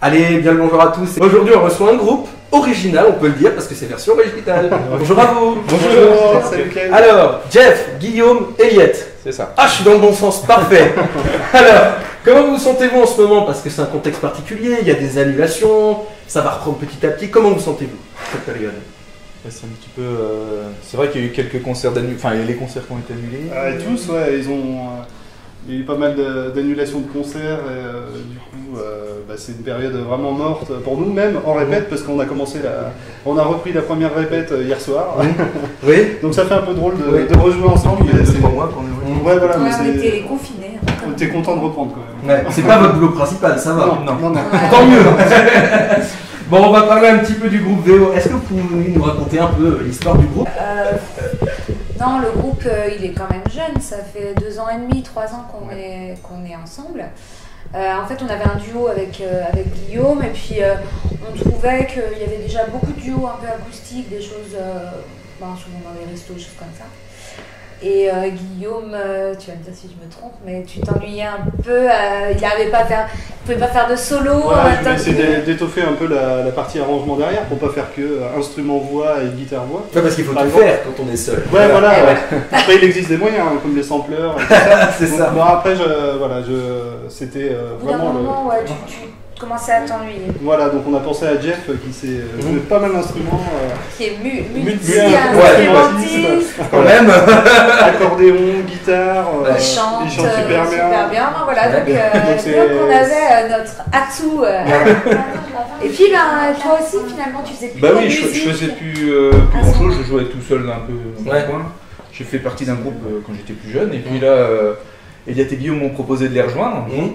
Allez, bien le bonjour à tous. Aujourd'hui, on reçoit un groupe original, on peut le dire, parce que c'est version originale. bonjour à vous. Bonjour, salut. Alors, Jeff, Guillaume, Eliette. C'est ça. Ah, je suis dans le bon sens, parfait. Alors, comment vous sentez-vous en ce moment? Parce que c'est un contexte particulier, il y a des annulations, ça va reprendre petit à petit. Comment vous sentez-vous cette période? C'est un petit peu. euh, c'est vrai qu'il y a eu quelques concerts d'annulés. Enfin, les concerts qui ont été annulés. Ah, et tous, ouais, ils ont. euh, il y a eu pas mal d'annulations de concerts et euh, du coup, euh, bah, c'est une période vraiment morte pour nous, même en répète, parce qu'on a commencé la. On a repris la première répète euh, hier soir. Oui Donc ça fait un peu drôle de, Oui. de rejouer ensemble. Il y a mais deux, c'est- trois mois qu'on est revenu. Ouais, voilà, Ouais, mais on était confinés. On était content de reprendre quand même. Ouais, c'est pas votre boulot principal, ça va. Non, non, non. non. Tant mieux Bon, on va parler un petit peu du groupe VO. Est-ce que vous pouvez nous raconter un peu l'histoire du groupe? Euh, non, le groupe, euh, il est quand même jeune. Ça fait deux ans et demi, trois ans qu'on est, qu'on est ensemble. Euh, en fait, on avait un duo avec, euh, avec Guillaume et puis on trouvait qu'il y avait déjà beaucoup de duos un peu acoustiques, des choses, ben, souvent dans les restos, des choses comme ça. Et Guillaume, tu vas me dire si je me trompe, mais tu t'ennuyais un peu. il n'arrivait pas à faire, pouvait pas faire de solo. en même d'é- d'étoffer un peu la, la partie arrangement derrière pour pas faire que euh, instrument voix et guitare voix. Ouais, parce qu'il faut Par tout faire quand on est seul. Ouais, voilà. Ouais. Après, il existe des moyens, hein, comme des sampleurs. et tout ça. c'est ça. bon, après, je, voilà, je, c'était euh, vraiment le. moment, ouais, tu, tu commençais à t'ennuyer. Voilà, donc on a pensé à Jeff euh, qui sait euh, jouer pas mal d'instruments, euh, Qui est mu- Multi- multi-instrumentiste. Quand même accordéon, guitare. euh, Il chante, il chante euh, super bien. Enfin, voilà, donc, euh, Donc, on avait euh, notre atout. euh. Et puis ben, toi aussi, finalement, tu faisais plus Bah de oui, je, musique. je faisais plus, euh, plus Ah, grand chose, je jouais tout seul un peu dans Ouais. coin. J'ai fait partie d'un groupe euh, quand j'étais plus jeune, et puis là, euh, Eliette et Guillaume m'ont proposé de les rejoindre. Mmh.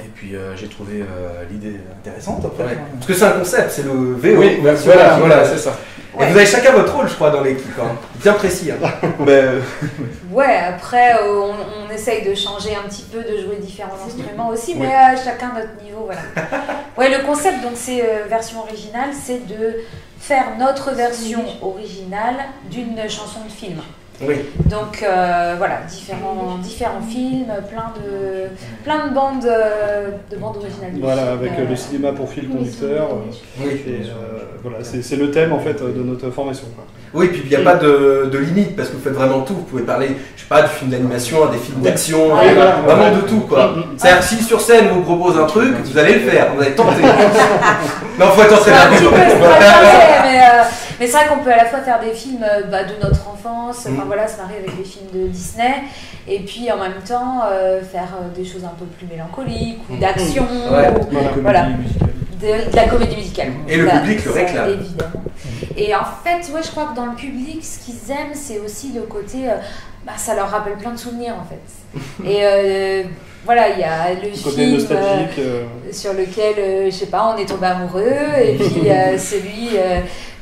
Et puis euh, j'ai trouvé euh, l'idée intéressante après. Ouais. Parce que c'est un concept, c'est le VO. Oui, version voilà, voilà, c'est ça. Et Ouais. vous avez chacun votre rôle, je crois, dans l'équipe. hein. Bien précis. hein. Ben, euh, Ouais, après, euh, on, on essaye de changer un petit peu, de jouer différents instruments aussi, mais euh, chacun notre niveau, voilà. Ouais, le concept, donc c'est euh, version originale, c'est de faire notre version originale d'une chanson de film. Oui. Donc euh, voilà, différents, différents films, plein de, plein de bandes, euh, de bandes originales. Voilà, avec euh, le cinéma pour fil conducteur. Oui. et, euh, voilà, c'est le thème en fait de notre formation. quoi. Oui, puis il n'y a pas de, de limite parce que vous faites vraiment tout. Vous pouvez parler, je sais pas, du film d'animation à des films d'action, Ouais, voilà, vraiment ouais. de tout quoi. Mm, mm. C'est-à-dire que si sur scène vous propose un truc, vous allez le faire, vous allez tenter. non, faut être entraîné. mais, c'est vrai qu'on peut à la fois faire des films euh, bah, de notre enfance, enfin Mm. voilà, se marier avec des films de Disney, et puis en même temps euh, faire euh, des choses un peu plus mélancoliques ou Mm. d'action, Ouais. ou Voilà. de, de la comédie musicale. Et le Ça, public le réclame. Évidemment. Et en fait, ouais, je crois que dans le public, ce qu'ils aiment, c'est aussi le côté. euh, bah, ça leur rappelle plein de souvenirs en fait. Et euh, voilà, il y a le Le côté film. euh, nostalgique. sur lequel, je sais pas, on est tombé amoureux, et puis celui,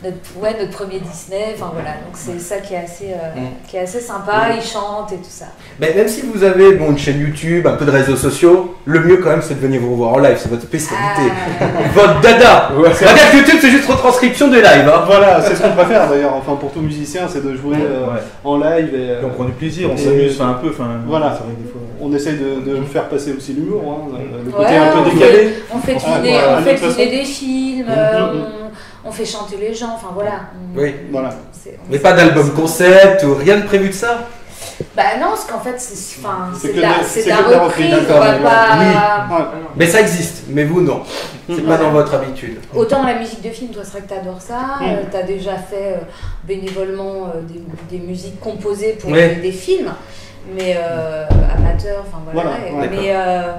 notre, ouais, notre premier Disney, enfin voilà, donc c'est ça qui est assez, euh, Mm. qui est assez sympa, ils chantent et tout ça. Mais même si vous avez bon, une chaîne YouTube, un peu de réseaux sociaux, le mieux quand même c'est de venir vous revoir en live, c'est votre spécialité. Ah, Votre dada que YouTube c'est juste retranscription des lives. Hein. Voilà, c'est ce qu'on préfère d'ailleurs. Enfin, pour tout musicien, c'est de jouer euh, Ouais. en live et. euh, Et on prend du plaisir, on s'amuse un peu. Enfin, Voilà. des fois. on essaye de, de faire passer aussi l'humour, hein, le côté Ouais, un peu décalé. on fait deviner, des films, euh, mhm. On, fait chanter les gens, enfin voilà. on- Oui. Voilà. Mais pas d'album concept ou rien de prévu de ça Bah non, parce qu'en fait, c'est de la, de- de reprise, reprise, on va d'accord, pas... Ouais. Mais ça existe, mais vous non. C'est pas dans votre habitude. Autant la musique de film, toi c'est vrai que tu adores ça, Mm. tu as déjà fait euh, bénévolement euh, des, des musiques composées pour Ouais. des, films, mais euh, amateurs, enfin voilà. Voilà, Et- ouais, mais, euh,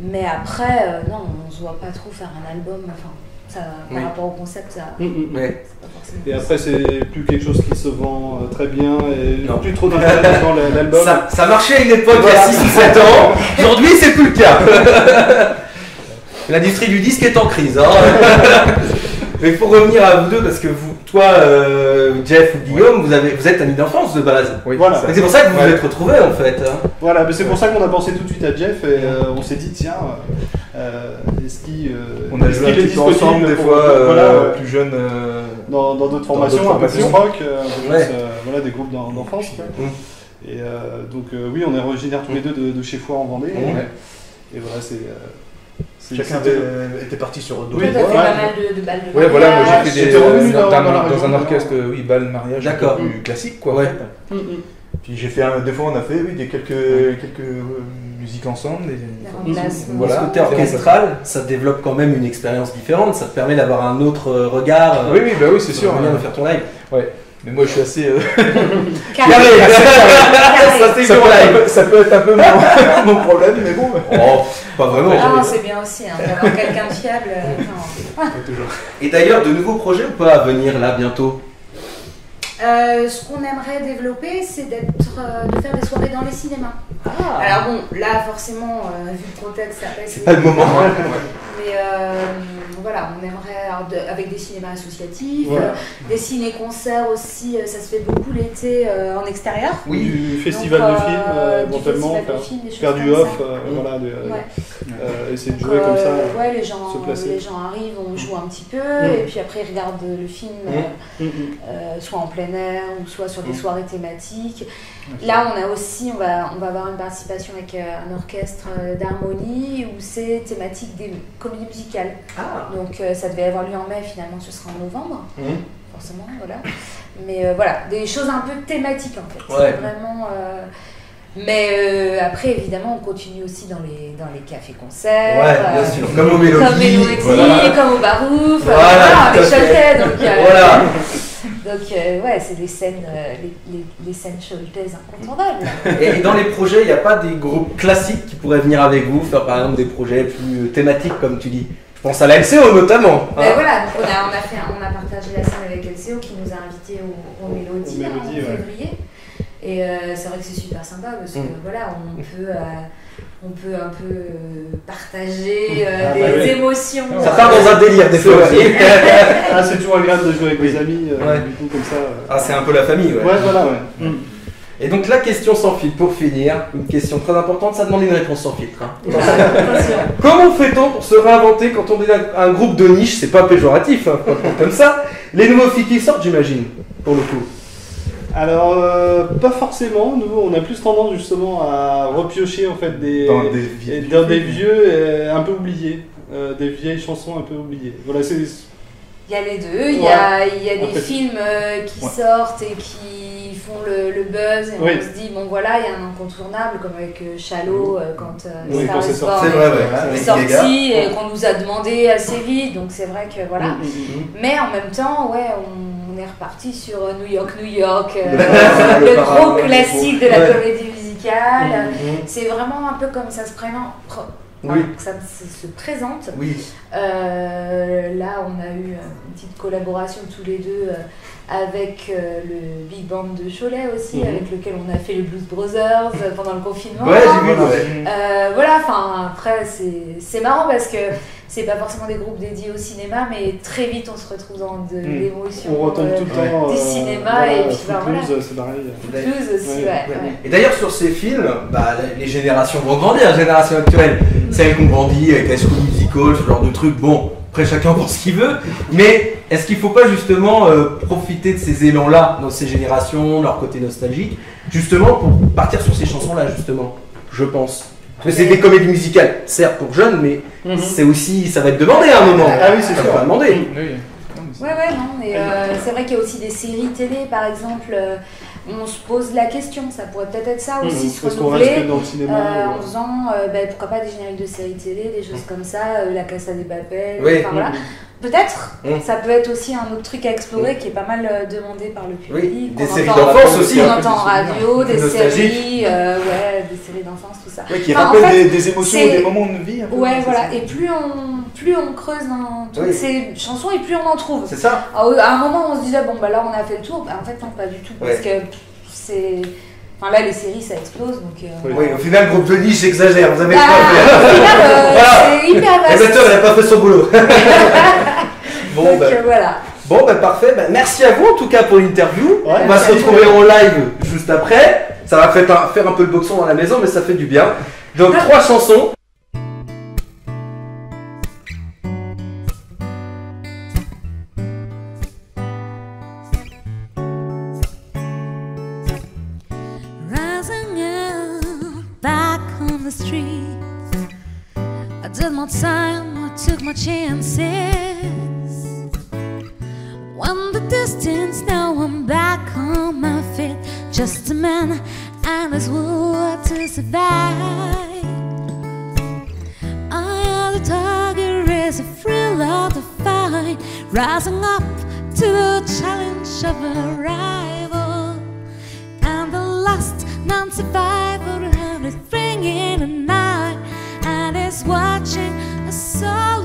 mais après, euh, non, on se voit pas trop faire un album, enfin, ça, par Oui. rapport au concept, ça, Mm, mm. Ouais. c'est pas forcément. Et après, c'est plus quelque chose qui se vend euh, très bien et Non. plus trop dans la- l'album. Ça, ça marchait à une époque il y a Voilà. 6 ou 7 ans, aujourd'hui c'est plus le cas. L'industrie du disque est en crise. Hein. Mais pour revenir à vous deux, parce que vous, toi, euh, Jeff ou Guillaume, vous, avez, vous êtes amis d'enfance de base. Oui, Voilà. C'est pour ça que vous vous êtes retrouvés en fait. hein. Voilà, mais c'est pour ça qu'on a pensé tout de suite à Jeff et euh, on s'est dit, tiens, euh, est-ce qu'il euh, On a joué un qu'il est petit peu disponible ensemble des fois, euh, voilà, ouais. plus jeunes. euh, dans dans d'autres formations, d'autres un peu plus formations. rock, euh, un peu plus, Ouais. euh, voilà, des groupes d'en- d'enfance. Mm. Et euh, donc, euh, oui, on est originaires tous les deux de, de chez Foix en Vendée. Ouais. Et voilà, c'est euh, Chacun était parti sur d'autres Oui, Toi, t'as fait voies. pas mal de, de balles de Ouais, voilà, moi j'ai fait des, J'étais revenu dans, dans- dans- dans la dans région, un orchestre, oui, bal, mariage, un peu D'accord. plus classique, quoi. Ouais. Mm, mm. Puis j'ai fait, un, des fois on a fait, oui, des quelques, quelques musiques ensemble. Remplacements. Voilà, côté orchestral, ça développe quand même une expérience différente, ça te permet d'avoir un autre euh, regard. euh, Oui, oui, bah oui, c'est sûr. hein. de faire ton live. Mais moi je suis assez. euh, Carré. Carré. Carré. Ça, peut être un live. peu, ça peut être un peu mon, mon problème, mais bon. Oh, pas vraiment. Non, c'est bien aussi, hein, d'avoir quelqu'un de fiable. euh, non. Et d'ailleurs, de nouveaux projets ou pas à venir là bientôt? Euh, ce qu'on aimerait développer, c'est d'être, euh, de faire des soirées dans les cinémas. Ah. Alors bon, là forcément, euh, vu le contexte, ça passe. Pas le moment. Mais euh, voilà, on aimerait alors, de- avec des cinémas associatifs, Voilà. euh, des ciné-concerts aussi. euh, ça se fait beaucoup l'été euh, en extérieur. Du festival Donc, de films, euh, éventuellement, faire, du off, euh, Mm. voilà, de- Ouais. euh, essayer de Donc, jouer comme ça. ouais, les gens, se placer. les gens arrivent, on joue un petit peu, Mm. et puis après ils regardent le film, euh, Mm, mm. euh, soit en plein air ou soit sur des Mm. soirées thématiques. Là, on a aussi, on va, on va avoir une participation avec euh, un orchestre euh, d'harmonie où c'est thématique des comédies musicales. Ah. Donc euh, ça devait avoir lieu en mai, finalement ce sera en novembre, Mhm. forcément, voilà. Mais voilà, des choses un peu thématiques en fait. Ouais. Vraiment. Mais euh, après, évidemment, on continue aussi dans les, dans les cafés-concerts. Ouais, bien euh, sûr. Comme au Mélodie. Comme Mélodie, voilà. comme au Barouf, Voilà, fait. Choletais, donc, Voilà. donc euh, ouais, c'est des scènes, euh, les, les, les scènes choletaises incontournables. Et dans les projets, il n'y a pas des groupes classiques qui pourraient venir avec vous, faire par exemple des projets plus euh, thématiques comme tu dis? Je pense à la LCO notamment. hein. Ben voilà, donc on a, on, a fait, un- on a partagé la scène avec LCO qui nous a invités au, au Mélodie, Au hein, en ouais. février. Et euh, c'est vrai que c'est super sympa parce que Mm. voilà, on peut, euh, on peut un peu euh, partager euh, Ah, des bah oui. émotions. Ça euh, part dans un délire des fois aussi. Ah, c'est toujours agréable de jouer avec des amis, euh, Ouais. du coup, comme ça. euh. ah, c'est un peu la famille, ouais. Ouais, voilà, ouais. Mm. Et donc la question sans filtre, pour finir, une question très importante, ça demande une réponse sans filtre. hein. Comment fait-on pour se réinventer quand on est un un groupe de niche C'est pas péjoratif, hein, comme ça. Les nouveaux filles qui sortent, j'imagine, pour le coup. Alors, euh, pas forcément. Nous, on a plus tendance justement à repiocher en fait des, Dans des et vies. dans des vieux euh, un peu oubliés, euh, des vieilles chansons un peu oubliées. Voilà, c'est Il y a les deux, il y a, il y a des fait. films euh, qui Ouais. sortent et qui font le, le buzz et Oui. on se dit bon voilà il y a un incontournable comme avec euh, Shallow euh, quand euh, Oui, Star quand sorti. Vrai, est sorti et qu'on nous a demandé assez vite donc c'est vrai que voilà. Mm, mm, mm. Mais en même temps, ouais, on, on est reparti sur New York, New York, euh, Le gros classique de la Ouais. comédie musicale. C'est vraiment un peu comme ça se présente. Oui. ça se, se présente. Oui. Euh, là, on a eu une petite collaboration tous les deux euh, avec euh, le Big Band de Cholet aussi, Mhm. avec lequel on a fait le Blues Brothers pendant le confinement. Ouais, j'ai vu. Voilà. ouais. Voilà, enfin après c'est c'est marrant parce que c'est pas forcément des groupes dédiés au cinéma, mais très vite on se retrouve dans de Mm. l'émotion. On retombe euh, tout le temps. du euh, cinéma voilà, et puis, bah, voilà. c'est pareil. Blues aussi, ouais. Ouais. ouais. Et d'ailleurs, sur ces films, bah, les- générations vont grandir, la génération actuelle. Celles qui ont grandi avec High School Musical, ce genre de trucs. Bon, après chacun pense ce qu'il veut. Mais est-ce qu'il faut pas justement euh, profiter de ces élans-là, dans ces générations, leur côté nostalgique, justement pour partir sur ces chansons-là, justement? Je pense. C'est des comédies musicales, certes pour jeunes, mais Mhm. c'est aussi, ça va être demandé à un moment. Ah oui, c'est Ça sûr. va demander. Oui. Ouais, ouais, non, mais euh, c'est vrai qu'il y a aussi des séries télé, par exemple. euh, on se pose la question, ça pourrait peut-être être ça aussi, Mhm. se Parce qu'on reste renouveler. dans le cinéma. euh, ou- en faisant, euh, ben, pourquoi pas des génériques de séries télé, des choses comme ça, euh, la Casa des Papel, Oui. enfin voilà. Peut-être, Mm. ça peut être aussi un autre truc à explorer qui est pas mal euh, demandé par le public. Oui, des séries d'enfance aussi. entend en radio, des séries, euh, ouais, des séries d'enfance, tout ça. Ouais, qui Enfin, en rappelle fait, des, des émotions des moments de vie. Un peu, Ouais, voilà. ça. Et plus on, plus on creuse dans toutes Oui. ces chansons et plus on en trouve. C'est ça À à un moment, on se disait, bon, bah là, on a fait le tour. Bah, en fait, non, pas du tout. Parce que c'est. Enfin, là, les séries, ça explose. Donc. euh, Oui. Oui, au final, groupe de niche, j'exagère, vous avez Bah, pas fait. au final, euh, Voilà. c'est hyper vaste. Il n'a pas fait son boulot. bon, donc, bah, euh, voilà. bon, bah, parfait. Bah, merci à vous en tout cas pour l'interview. Ouais, On va se retrouver en live juste après. Ça va faire un, faire un peu le boxon dans la maison, mais ça fait du bien. Donc, trois chansons. Will to survive. I am the tiger is a thrill of the fight, rising up to the challenge of a rival. And the last non-survivor everything in the night, and is watching us all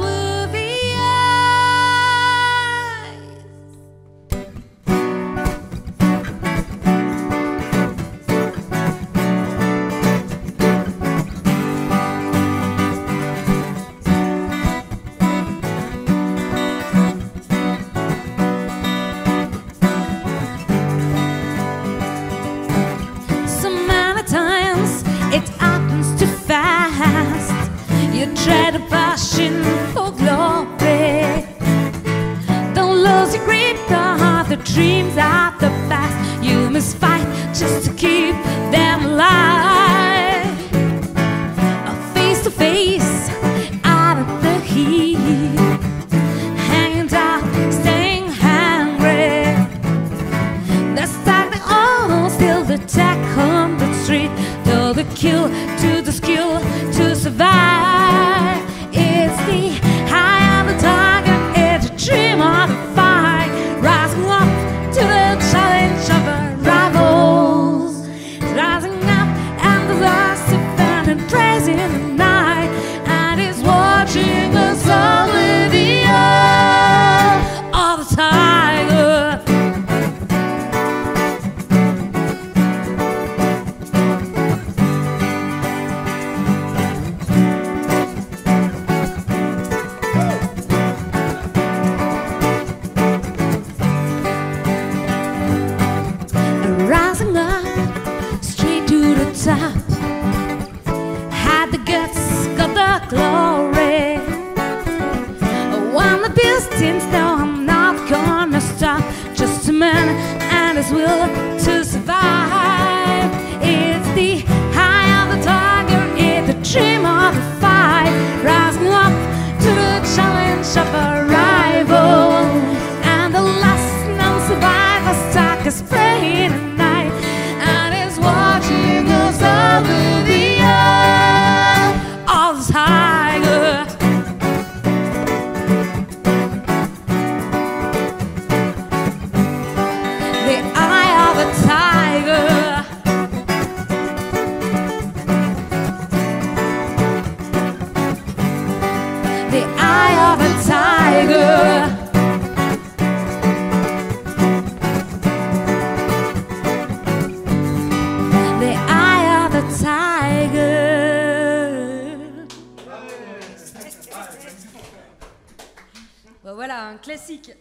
classique.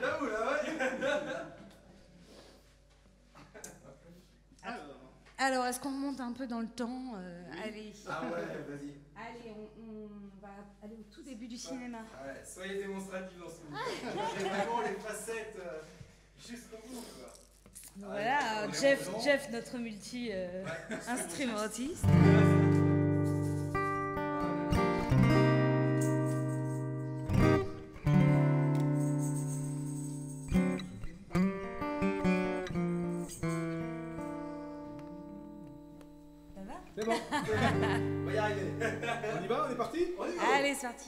J'avoue, là, ouais. Alors, est-ce qu'on monte un peu dans le temps Euh, Allez. Ah ouais, vas-y. Allez, on, on va aller au tout début du cinéma. Ouais, soyez démonstratifs dans ce mouvement. J'ai vraiment les facettes euh, jusqu'au bout, quoi. Voilà, Jeff. Jeff, notre euh, multi-instrumentiste. On va y arriver. on y va, on est parti On y va. Allez, c'est parti.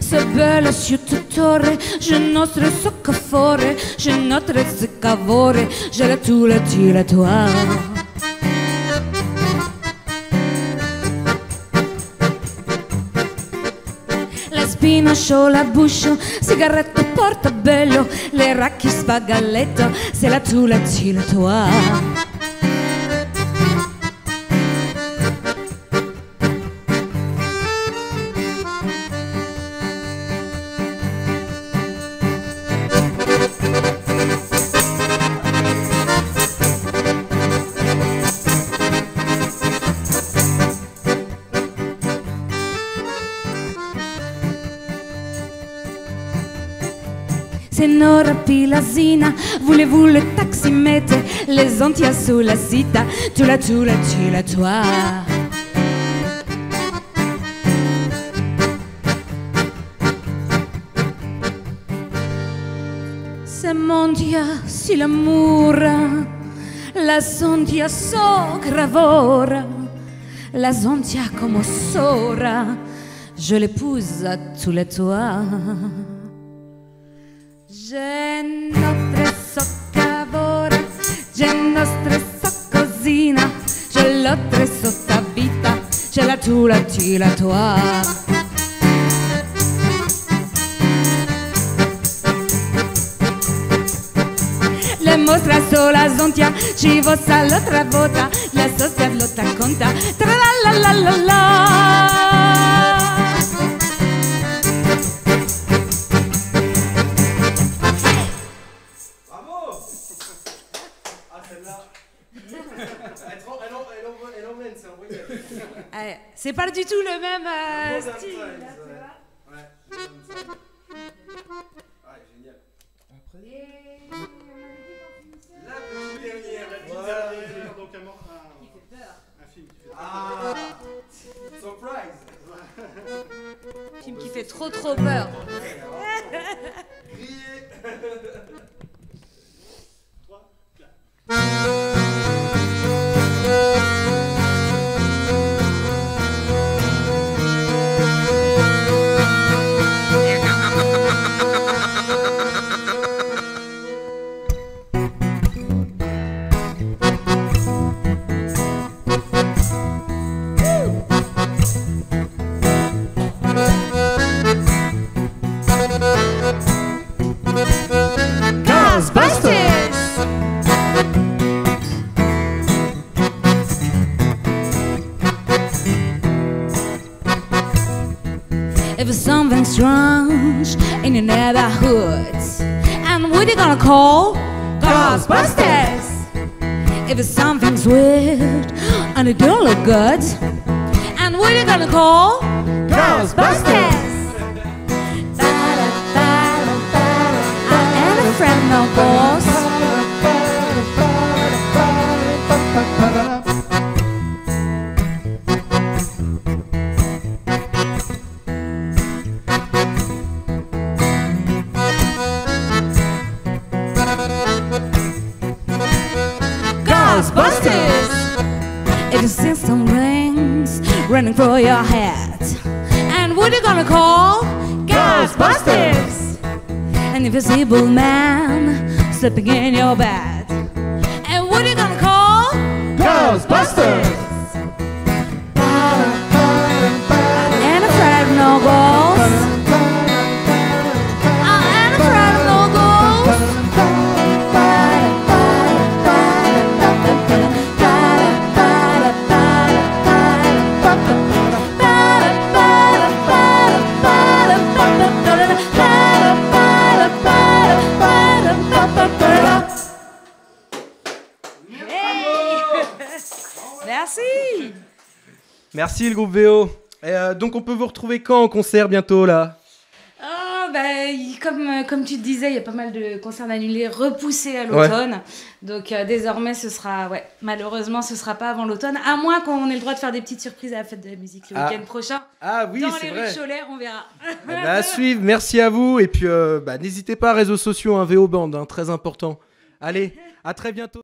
Se bella sciutatore, je nostre soccafore, je notre ziccavore, je la tu la tu la toi. La spina show la buscio, sigaretta portabello, le racchi spagalletto, se la tu la tu la tua. Pilazina, voulez-vous le taximètre Les Antilles sous la cita, tu la tu la tu la toi. Se mondia si l'amore, la sondia so gravora, la zontia como sora, je l'épouse à tous les toits. C'è nostre soccavora, c'è nostre soccosina, c'è l'altre sottavita, c'è la tua, la tua, la tua. Le mostra sola zontia, ci vossa l'altra volta, la socia lotta conta, tra la la la la la. Elle emmène, c'est un. C'est pas du tout le même euh, style. Ouais, génial. La petite dernière, la petite. Donc, un, film qui fait ah, Surprise Film qui fait trop trop peur. Grillé and what are you gonna call Ghostbusters? If it's something's weird and it don't look good, and what are you gonna call Ghostbusters? I ain't a friend no. running for your hat. And what are you gonna call? Ghostbusters! An invisible man sleeping in your bed. And what are you gonna call? Ghostbusters! And a friend no balls. Merci le groupe VO. Et, euh, donc on peut vous retrouver quand en concert bientôt là? Ah, bah, comme, euh, comme tu te disais, il y a pas mal de concerts annulés, repoussés à l'automne. Donc euh, désormais, ce sera, ouais, malheureusement, ce sera pas avant l'automne, à moins qu'on ait le droit de faire des petites surprises à la fête de la musique le Ah. week-end prochain. Ah oui, Dans c'est les Cholet, on verra. À suivre, merci à vous. Et puis euh, bah, n'hésitez pas, réseaux sociaux, un VO Band, hein, très important. Allez, à très bientôt.